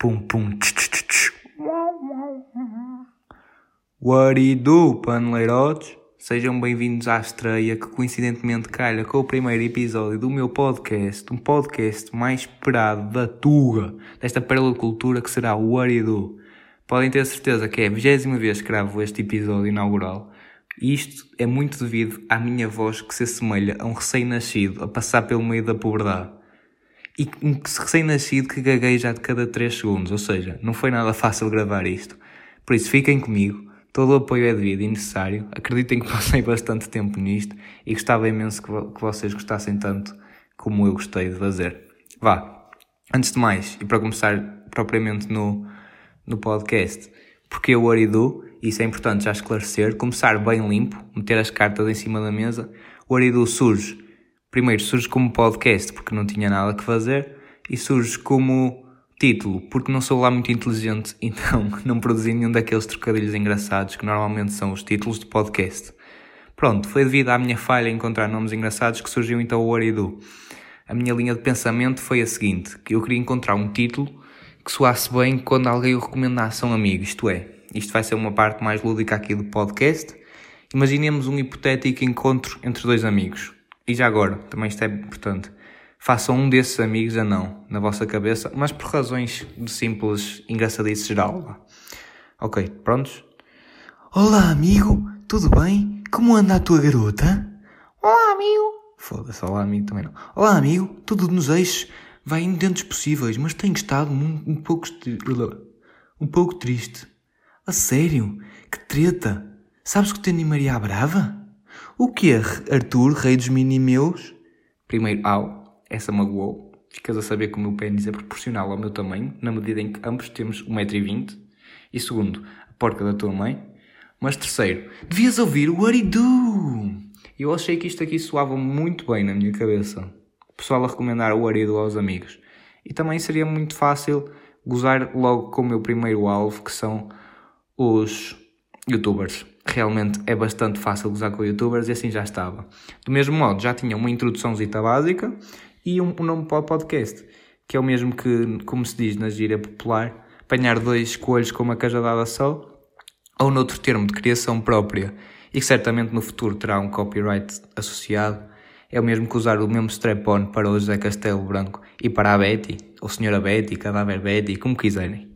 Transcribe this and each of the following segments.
Pum pum tch, tch, tch. What do do, paneleirotes? Sejam bem-vindos à estreia que coincidentemente calha com o primeiro episódio do meu podcast, um podcast mais esperado da Tuga, desta pérola cultura que será o do? Podem ter certeza que é a vigésima vez que gravo este episódio inaugural. Isto é muito devido à minha voz que se assemelha a um recém-nascido a passar pelo meio da pobreza e um recém-nascido que gagueja de cada 3 segundos, ou seja, não foi nada fácil gravar isto. Por isso, fiquem comigo, todo o apoio é devido e necessário. Acreditem que passei bastante tempo nisto e gostava imenso que, que vocês gostassem tanto como eu gostei de fazer. Vá, antes de mais, e para começar propriamente no, no podcast, porque o Aridu, isso é importante já esclarecer, começar bem limpo, meter as cartas em cima da mesa. O Aridu surge Primeiro surge como podcast porque não tinha nada que fazer e surge como título porque não sou lá muito inteligente, então não produzi nenhum daqueles trocadilhos engraçados que normalmente são os títulos de podcast. Pronto, foi devido à minha falha em encontrar nomes engraçados que surgiu então o Oridu. A minha linha de pensamento foi a seguinte, que eu queria encontrar um título que soasse bem quando alguém o recomendasse a um amigo, isto é, isto vai ser uma parte mais lúdica aqui do podcast. Imaginemos um hipotético encontro entre dois amigos. E já agora, também isto é importante, façam um desses amigos a não, na vossa cabeça, mas por razões de simples engraçadice geral. Ok, prontos? Olá, amigo, tudo bem? Como anda a tua garota? Olá, amigo. Foda-se, olá, amigo também não. Olá, amigo, tudo nos eixos? Vai indo dentro possíveis, mas tenho estado um, um pouco... um pouco triste. A sério? Que treta? Sabes que tenho Maria Brava? O que é Arthur, rei dos mini-meus? Primeiro, au, essa magoou. Ficas a saber que o meu pênis é proporcional ao meu tamanho, na medida em que ambos temos 1,20m. E segundo, a porca da tua mãe. Mas terceiro, devias ouvir o Aridu! Eu achei que isto aqui soava muito bem na minha cabeça. O pessoal a recomendar o Aridu aos amigos. E também seria muito fácil gozar logo com o meu primeiro alvo, que são os youtubers realmente é bastante fácil usar com youtubers e assim já estava. Do mesmo modo, já tinha uma introduçãozita básica e um, um nome para o podcast, que é o mesmo que, como se diz na gíria popular, apanhar dois coelhos com uma cajadada só, ou noutro termo de criação própria, e que certamente no futuro terá um copyright associado, é o mesmo que usar o mesmo strap-on para o José Castelo Branco e para a Betty, ou Senhora Betty, Cadáver Betty, como quiserem.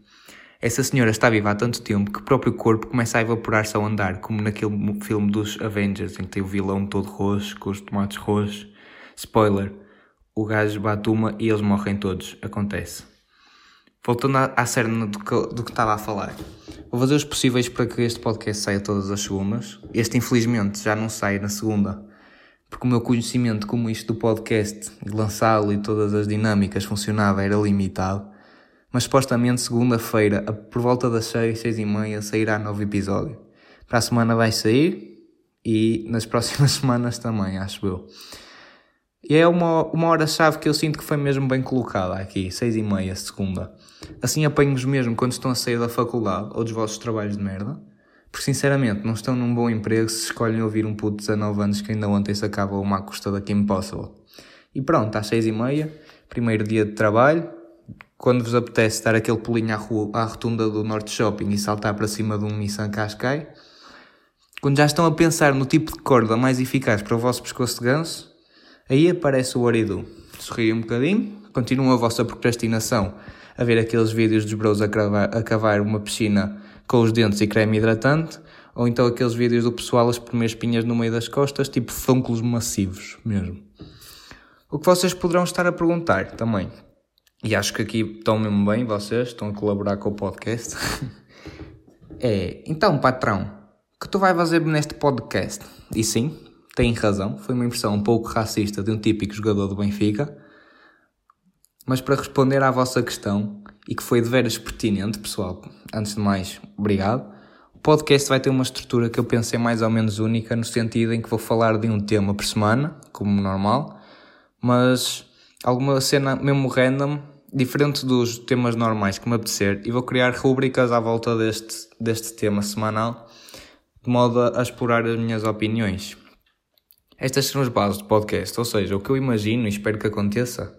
Essa senhora está viva há tanto tempo que o próprio corpo começa a evaporar-se ao andar, como naquele filme dos Avengers, em que tem o vilão todo roxo, com os tomates roxos. Spoiler, o gajo bate uma e eles morrem todos. Acontece. Voltando à cerne do que, do que estava a falar. Vou fazer os possíveis para que este podcast saia todas as segundas. Este, infelizmente, já não sai na segunda, porque o meu conhecimento como isto do podcast, de lançá-lo e todas as dinâmicas funcionava, era limitado mas supostamente segunda-feira, por volta das 6, 6 e meia, sairá novo episódio. Para a semana vai sair e nas próximas semanas também, acho eu. E é uma, uma hora-chave que eu sinto que foi mesmo bem colocada aqui, 6 e meia, segunda. Assim apanho-vos mesmo quando estão a sair da faculdade ou dos vossos trabalhos de merda. Porque sinceramente não estão num bom emprego se escolhem ouvir um puto de 19 anos que ainda ontem se acaba uma custa da Kim Possible. E pronto, às 6 e meia, primeiro dia de trabalho, quando vos apetece dar aquele pulinho à, rua, à rotunda do Norte Shopping e saltar para cima de um Nissan Qashqai, quando já estão a pensar no tipo de corda mais eficaz para o vosso pescoço de ganso, aí aparece o Oridu. Sorriem um bocadinho, continuam a vossa procrastinação a ver aqueles vídeos dos bros a, cravar, a cavar uma piscina com os dentes e creme hidratante, ou então aqueles vídeos do pessoal a espremer espinhas no meio das costas, tipo fúnculos massivos mesmo. O que vocês poderão estar a perguntar também, e acho que aqui estão mesmo bem vocês, estão a colaborar com o podcast. é, então, patrão, que tu vais fazer neste podcast? E sim, tem razão, foi uma impressão um pouco racista de um típico jogador do Benfica. Mas para responder à vossa questão, e que foi de veras pertinente, pessoal, antes de mais, obrigado. O podcast vai ter uma estrutura que eu pensei mais ou menos única, no sentido em que vou falar de um tema por semana, como normal, mas alguma cena mesmo random diferente dos temas normais que me apetecer, e vou criar rubricas à volta deste, deste tema semanal, de modo a explorar as minhas opiniões. Estas são as bases do podcast, ou seja, o que eu imagino e espero que aconteça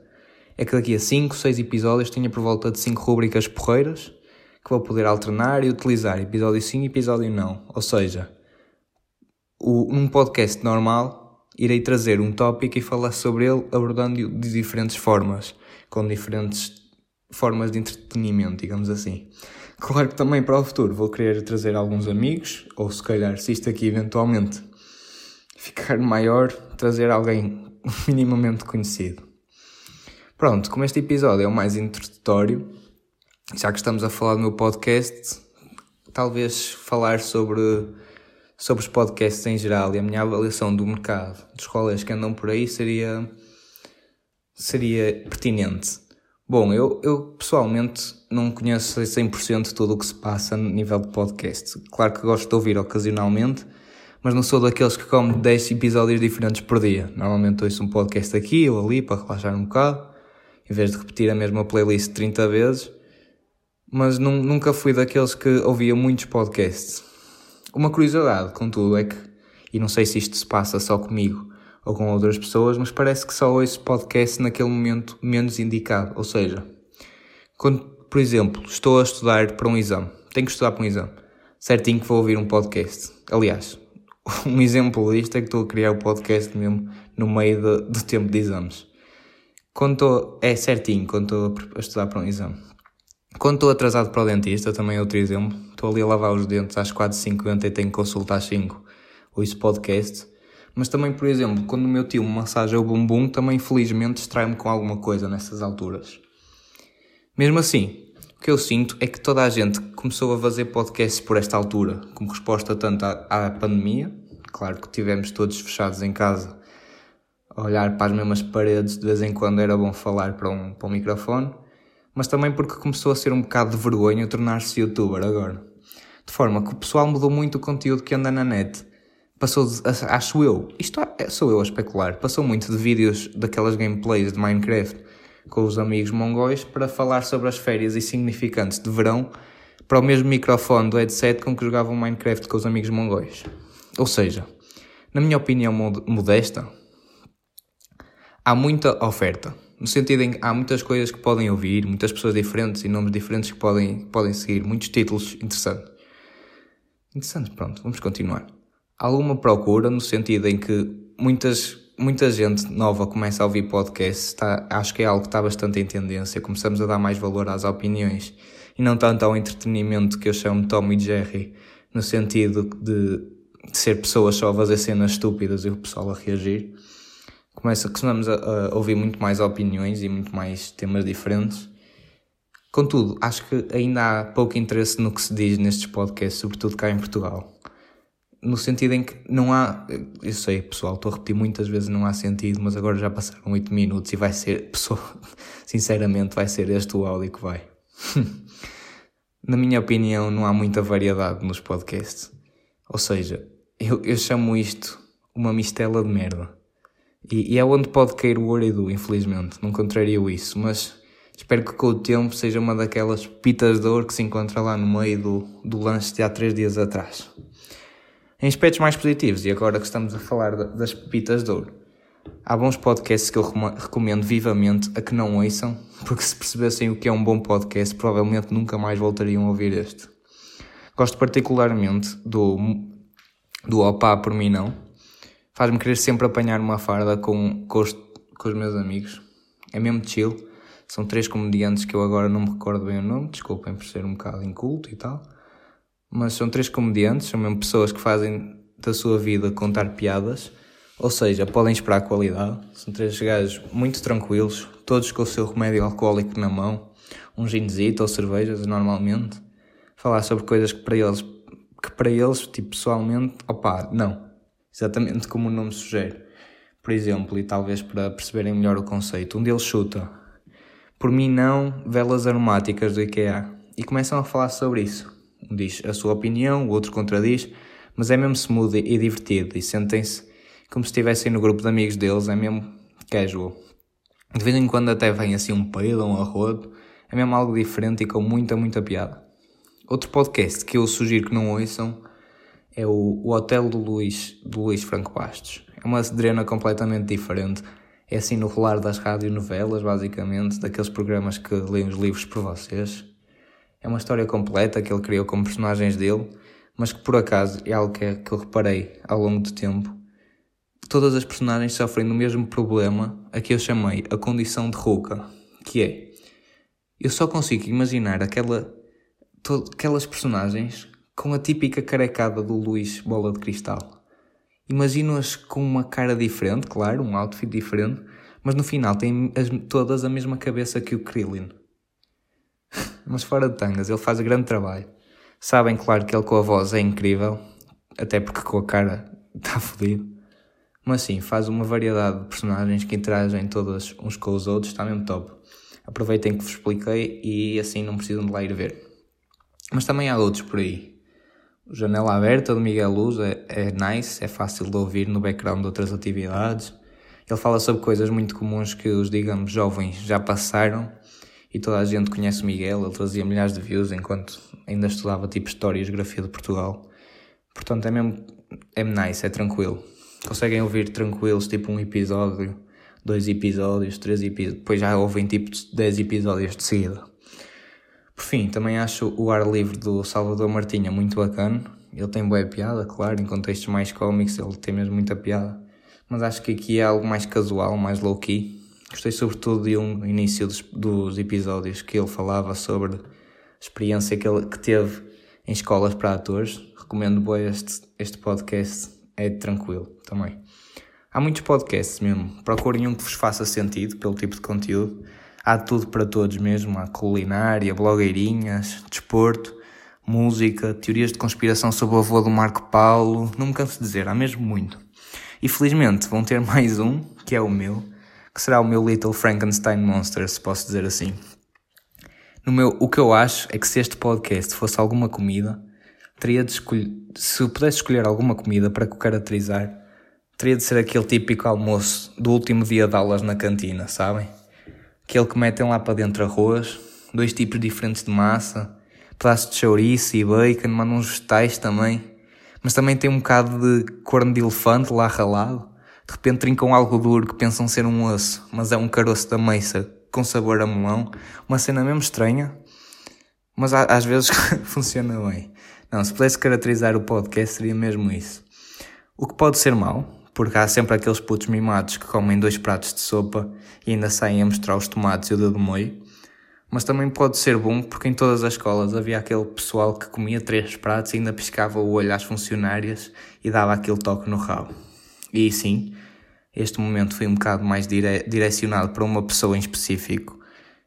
é que daqui a 5, 6 episódios tenha por volta de 5 rubricas porreiras que vou poder alternar e utilizar episódio sim e episódio não. Ou seja, o, num podcast normal irei trazer um tópico e falar sobre ele abordando de diferentes formas, com diferentes formas de entretenimento, digamos assim. Claro que também para o futuro vou querer trazer alguns amigos, ou se calhar, se isto aqui eventualmente ficar maior, trazer alguém minimamente conhecido. Pronto, como este episódio é o mais introdutório, já que estamos a falar do meu podcast, talvez falar sobre, sobre os podcasts em geral e a minha avaliação do mercado, dos rolês que andam por aí, seria, seria pertinente. Bom, eu, eu pessoalmente não conheço 100% tudo o que se passa no nível de podcast. Claro que gosto de ouvir ocasionalmente, mas não sou daqueles que come 10 episódios diferentes por dia. Normalmente ouço um podcast aqui ou ali para relaxar um bocado, em vez de repetir a mesma playlist 30 vezes mas nunca fui daqueles que ouvia muitos podcasts. Uma curiosidade, contudo, é que, e não sei se isto se passa só comigo ou com outras pessoas, mas parece que só ouço podcast naquele momento menos indicado. Ou seja, quando, por exemplo, estou a estudar para um exame, tenho que estudar para um exame, certinho que vou ouvir um podcast. Aliás, um exemplo disto é que estou a criar o podcast mesmo no meio do tempo de exames. Quando estou, é certinho quando estou a estudar para um exame. Quando estou atrasado para o dentista, também é outro exemplo, estou ali a lavar os dentes às 4h50 e tenho que consultar às 5 ou isso podcast. Mas também, por exemplo, quando o meu tio me massageia o bumbum, também felizmente distrai-me com alguma coisa nessas alturas. Mesmo assim, o que eu sinto é que toda a gente começou a fazer podcasts por esta altura, como resposta tanto à, à pandemia, claro que tivemos todos fechados em casa, a olhar para as mesmas paredes, de vez em quando era bom falar para um, para um microfone, mas também porque começou a ser um bocado de vergonha tornar-se youtuber agora. De forma que o pessoal mudou muito o conteúdo que anda na net. Passou de, acho eu, isto é, sou eu a especular, passou muito de vídeos daquelas gameplays de Minecraft com os amigos mongóis para falar sobre as férias insignificantes de verão para o mesmo microfone do headset com que jogavam Minecraft com os amigos mongóis. Ou seja, na minha opinião modesta, há muita oferta no sentido em que há muitas coisas que podem ouvir, muitas pessoas diferentes e nomes diferentes que podem, podem seguir, muitos títulos interessantes. Interessantes, pronto, vamos continuar. Alguma procura no sentido em que muitas, muita gente nova começa a ouvir podcasts, está, acho que é algo que está bastante em tendência, começamos a dar mais valor às opiniões e não tanto ao entretenimento que eu chamo Tom e Jerry, no sentido de, de ser pessoas só a fazer cenas estúpidas e o pessoal a reagir começa, costumamos a, a, ouvir muito mais opiniões e muito mais temas diferentes. Contudo, acho que ainda há pouco interesse no que se diz nestes podcasts, sobretudo cá em Portugal. No sentido em que não há. Eu sei, pessoal, estou a repetir muitas vezes, não há sentido, mas agora já passaram 8 minutos e vai ser. Pessoal, sinceramente, vai ser este o áudio que vai. Na minha opinião, não há muita variedade nos podcasts. Ou seja, eu, eu chamo isto uma mistela de merda. E, e, é onde pode cair o ouro infelizmente. Não contrario isso, mas espero que com o tempo seja uma daquelas pitas de ouro que se encontra lá no meio do, do lanche de há três dias atrás. Em aspectos mais positivos, e agora que estamos a falar das pepitas de ouro, há bons podcasts que eu recomendo vivamente a que não ouçam, porque se percebessem o que é um bom podcast, provavelmente nunca mais voltariam a ouvir este. Gosto particularmente do, do Opa por mim não, faz-me querer sempre apanhar uma farda com, com, os, com os meus amigos. É mesmo chill. São três comediantes que eu agora não me recordo bem o nome, desculpem por ser um bocado inculto e tal. Mas são três comediantes, são mesmo pessoas que fazem da sua vida contar piadas, ou seja, podem esperar qualidade. São três gajos muito tranquilos, todos com o seu remédio alcoólico na mão, um ginzito ou cervejas normalmente. Falar sobre coisas que para eles, que para eles, tipo, pessoalmente, opá, não exatamente como o nome sugere. Por exemplo, e talvez para perceberem melhor o conceito, um deles chuta: Por mim, não, velas aromáticas do IKEA. E começam a falar sobre isso. Um diz a sua opinião, o outro contradiz, mas é mesmo smooth e divertido e sentem-se como se estivessem no grupo de amigos deles, é mesmo casual. De vez em quando até vem assim um peido, um arrodo, é mesmo algo diferente e com muita, muita piada. Outro podcast que eu sugiro que não ouçam é o, o Hotel do Luís, do Luís Franco Bastos. É uma drena completamente diferente. É assim no rolar das radionovelas, basicamente, daqueles programas que leem os livros por vocês. É uma história completa que ele criou com personagens dele, mas que por acaso é algo que, que eu reparei ao longo do tempo. Todas as personagens sofrem do mesmo problema a que eu chamei a condição de rouca, que é eu só consigo imaginar aquela, to, aquelas personagens com a típica carecada do Luís Bola de Cristal. Imagino-as com uma cara diferente, claro, um outfit diferente, mas no final têm as, todas a mesma cabeça que o Krillin. Mas fora de tangas, ele faz grande trabalho. Sabem, claro, que ele com a voz é incrível, até porque com a cara está fodido. Mas sim, faz uma variedade de personagens que interagem todas uns com os outros, está mesmo top. Aproveitem que vos expliquei e assim não precisam de lá ir ver. Mas também há outros por aí. Janela Aberta do Miguel Luz é, é nice, é fácil de ouvir no background de outras atividades. Ele fala sobre coisas muito comuns que os, digamos, jovens já passaram e toda a gente conhece o Miguel. Ele trazia milhares de views enquanto ainda estudava tipo História e Geografia de Portugal. Portanto, é mesmo é nice, é tranquilo. Conseguem ouvir tranquilos, tipo um episódio, dois episódios, três episódios. Depois já ouvem tipo 10 episódios de seguida. Por fim, também acho o ar livre do Salvador Martinha muito bacana. Ele tem boa piada, claro, em contextos mais cómicos ele tem mesmo muita piada. Mas acho que aqui é algo mais casual, mais low-key. Gostei sobretudo de um início dos, dos, episódios que ele falava sobre a experiência que ele que teve em escolas para atores. Recomendo bem este, este podcast, é tranquilo também. Há muitos podcasts mesmo, procurem um que vos faça sentido pelo tipo de conteúdo Há tudo para todos mesmo, há culinária, blogueirinhas, desporto, música, teorias de conspiração sobre o avô do Marco Paulo, não me canso de dizer, há mesmo muito. E felizmente vão ter mais um, que é o meu, que será o meu Little Frankenstein Monster, se posso dizer assim. No meu, o que eu acho é que se este podcast fosse alguma comida, teria de escolher, se eu pudesse escolher alguma comida para o caracterizar, teria de ser aquele típico almoço do último dia de aulas na cantina, sabem? aquele que metem lá para dentro arroz, dois tipos diferentes de massa, pedaços de chouriço e bacon, mandam uns vegetais também, mas também tem um bocado de corno de elefante lá ralado. De repente trincam algo duro que pensam ser um osso, mas é um caroço da meiça com sabor a melão. Uma cena mesmo estranha, mas às vezes funciona bem. Não, se pudesse caracterizar o podcast seria mesmo isso. O que pode ser mau, porque há sempre aqueles putos mimados que comem dois pratos de sopa e ainda saem a mostrar os tomates e o dedo moio. Mas também pode ser bom porque em todas as escolas havia aquele pessoal que comia três pratos e ainda piscava o olho às funcionárias e dava aquele toque no rabo. E sim, este momento foi um bocado mais dire direcionado para uma pessoa em específico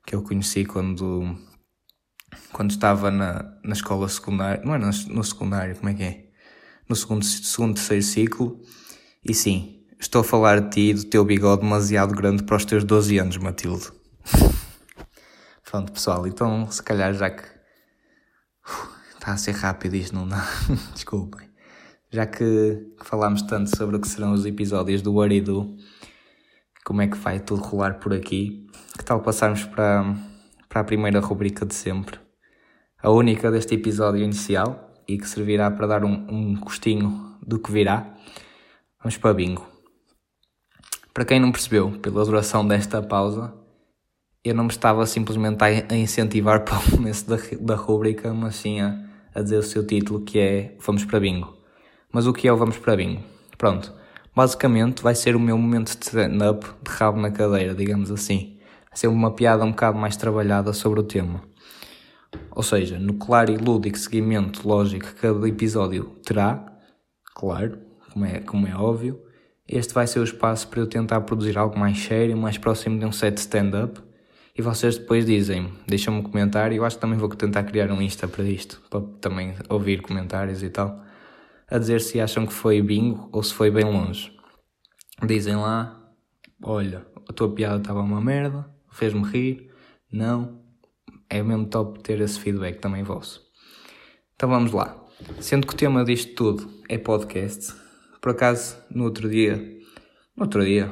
que eu conheci quando, quando estava na, na escola secundária, não é no, no secundário, como é que é? No segundo, segundo terceiro ciclo e sim, estou a falar de ti e do teu bigode demasiado grande para os teus 12 anos, Matilde. Pronto, pessoal, então se calhar já que. está a ser rápido isto, não dá? Desculpem. Já que falámos tanto sobre o que serão os episódios do Aridu, como é que vai tudo rolar por aqui, que tal passarmos para, para a primeira rubrica de sempre? A única deste episódio inicial e que servirá para dar um, um gostinho do que virá. Vamos para bingo. Para quem não percebeu, pela duração desta pausa, eu não me estava simplesmente a incentivar para o começo da, da rubrica, mas sim a, a dizer o seu título, que é Vamos para bingo. Mas o que é o Vamos para bingo? Pronto, basicamente vai ser o meu momento de stand-up de rabo na cadeira, digamos assim. Vai ser uma piada um bocado mais trabalhada sobre o tema. Ou seja, no claro e lúdico seguimento lógico que cada episódio terá, claro, como é, como é óbvio. Este vai ser o espaço para eu tentar produzir algo mais sério, mais próximo de um set stand-up. E vocês depois dizem, deixam-me um comentário. Eu acho que também vou tentar criar um Insta para isto, para também ouvir comentários e tal. A dizer se acham que foi bingo ou se foi bem longe. Dizem lá, olha, a tua piada estava uma merda, fez-me rir. Não, é mesmo top ter esse feedback também vosso. Então vamos lá. Sendo que o tema disto tudo é podcast, por acaso, no outro dia, no outro dia,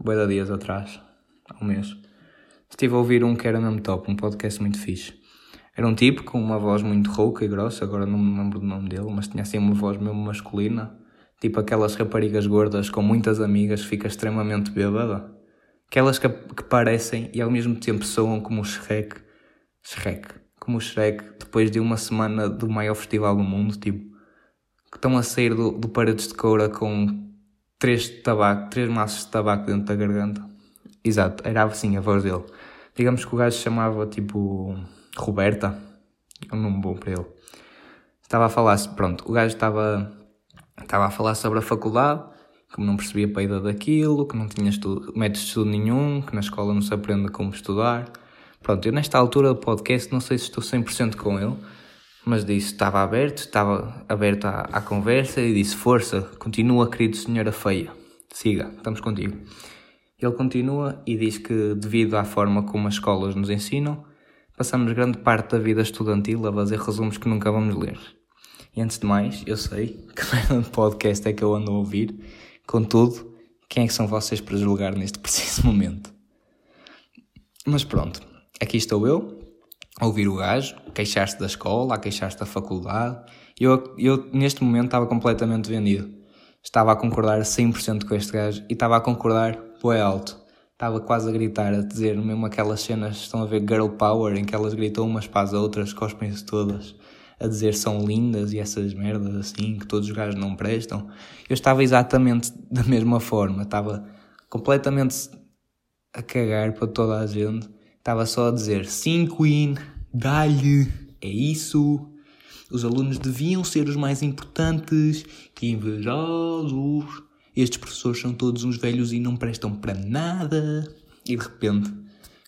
de dias atrás, há um mês, estive a ouvir um que era mesmo top, um podcast muito fixe. Era um tipo com uma voz muito rouca e grossa, agora não me lembro do nome dele, mas tinha assim uma voz mesmo masculina, tipo aquelas raparigas gordas com muitas amigas, fica extremamente bêbada. Aquelas que, que parecem e ao mesmo tempo soam como o Shrek. Shrek. Como o Shrek, depois de uma semana do maior festival do mundo, tipo, que estão a sair do, do paredes de coura com três, tabaco, três maços de tabaco dentro da garganta. Exato, era assim a voz dele. Digamos que o gajo se chamava tipo Roberta. É um nome bom para ele. Estava a falar, pronto, o gajo estava, estava a falar sobre a faculdade, como não percebia peida daquilo, que não tinha estudo, método de estudo nenhum, que na escola não se aprende como estudar. Pronto, eu nesta altura do podcast não sei se estou 100% com ele, mas disse estava aberto, estava aberto à, à conversa e disse força, continua querido senhora feia, siga, estamos contigo. Ele continua e diz que devido à forma como as escolas nos ensinam, passamos grande parte da vida estudantil a fazer resumos que nunca vamos ler. E antes de mais, eu sei que merda de podcast é que eu ando a ouvir, contudo, quem é que são vocês para julgar neste preciso momento? Mas pronto, aqui estou eu, a ouvir o gajo, queixar-se da escola, a queixar-se da faculdade. Eu, eu, neste momento, estava completamente vendido. Estava a concordar 100% com este gajo e estava a concordar bué alto. Estava quase a gritar, a dizer mesmo aquelas cenas, estão a ver Girl Power, em que elas gritam umas para as outras, cospem-se todas, a dizer são lindas e essas merdas assim, que todos os gajos não prestam. Eu estava exatamente da mesma forma, estava completamente a cagar para toda a gente Estava só a dizer: sim, Queen, dá-lhe, é isso. Os alunos deviam ser os mais importantes, que invejosos. Estes professores são todos uns velhos e não prestam para nada. E de repente,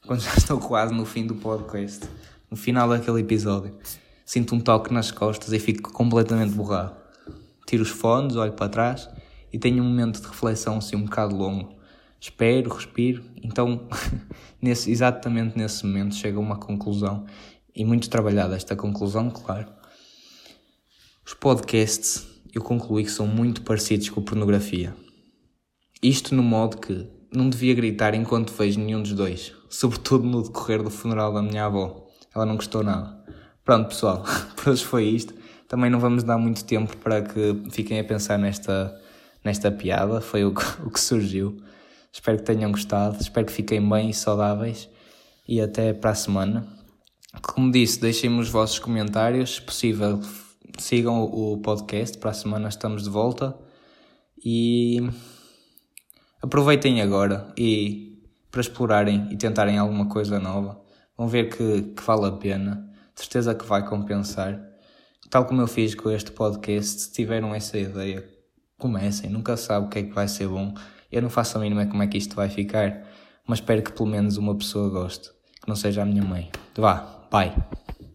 quando já estou quase no fim do podcast, no final daquele episódio, sinto um toque nas costas e fico completamente borrado. Tiro os fones, olho para trás e tenho um momento de reflexão assim um bocado longo espero, respiro. Então, nesse, exatamente nesse momento, chega a uma conclusão, e muito trabalhada esta conclusão, claro. Os podcasts, eu concluí que são muito parecidos com pornografia. Isto no modo que não devia gritar enquanto vejo nenhum dos dois, sobretudo no decorrer do funeral da minha avó. Ela não gostou nada. Pronto, pessoal, por hoje foi isto. Também não vamos dar muito tempo para que fiquem a pensar nesta, nesta piada, foi o que, o que surgiu. Espero que tenham gostado, espero que fiquem bem e saudáveis e até para a semana. Como disse, deixem-me os vossos comentários, se possível, sigam o podcast, para a semana estamos de volta e aproveitem agora e para explorarem e tentarem alguma coisa nova. Vão ver que, que vale a pena, certeza que vai compensar. Tal como eu fiz com este podcast, se tiveram essa ideia, comecem, nunca sabe o que é que vai ser bom. Eu não faço a mínima como é que isto vai ficar, mas espero que pelo menos uma pessoa goste, que não seja a minha mãe. Vá, pai.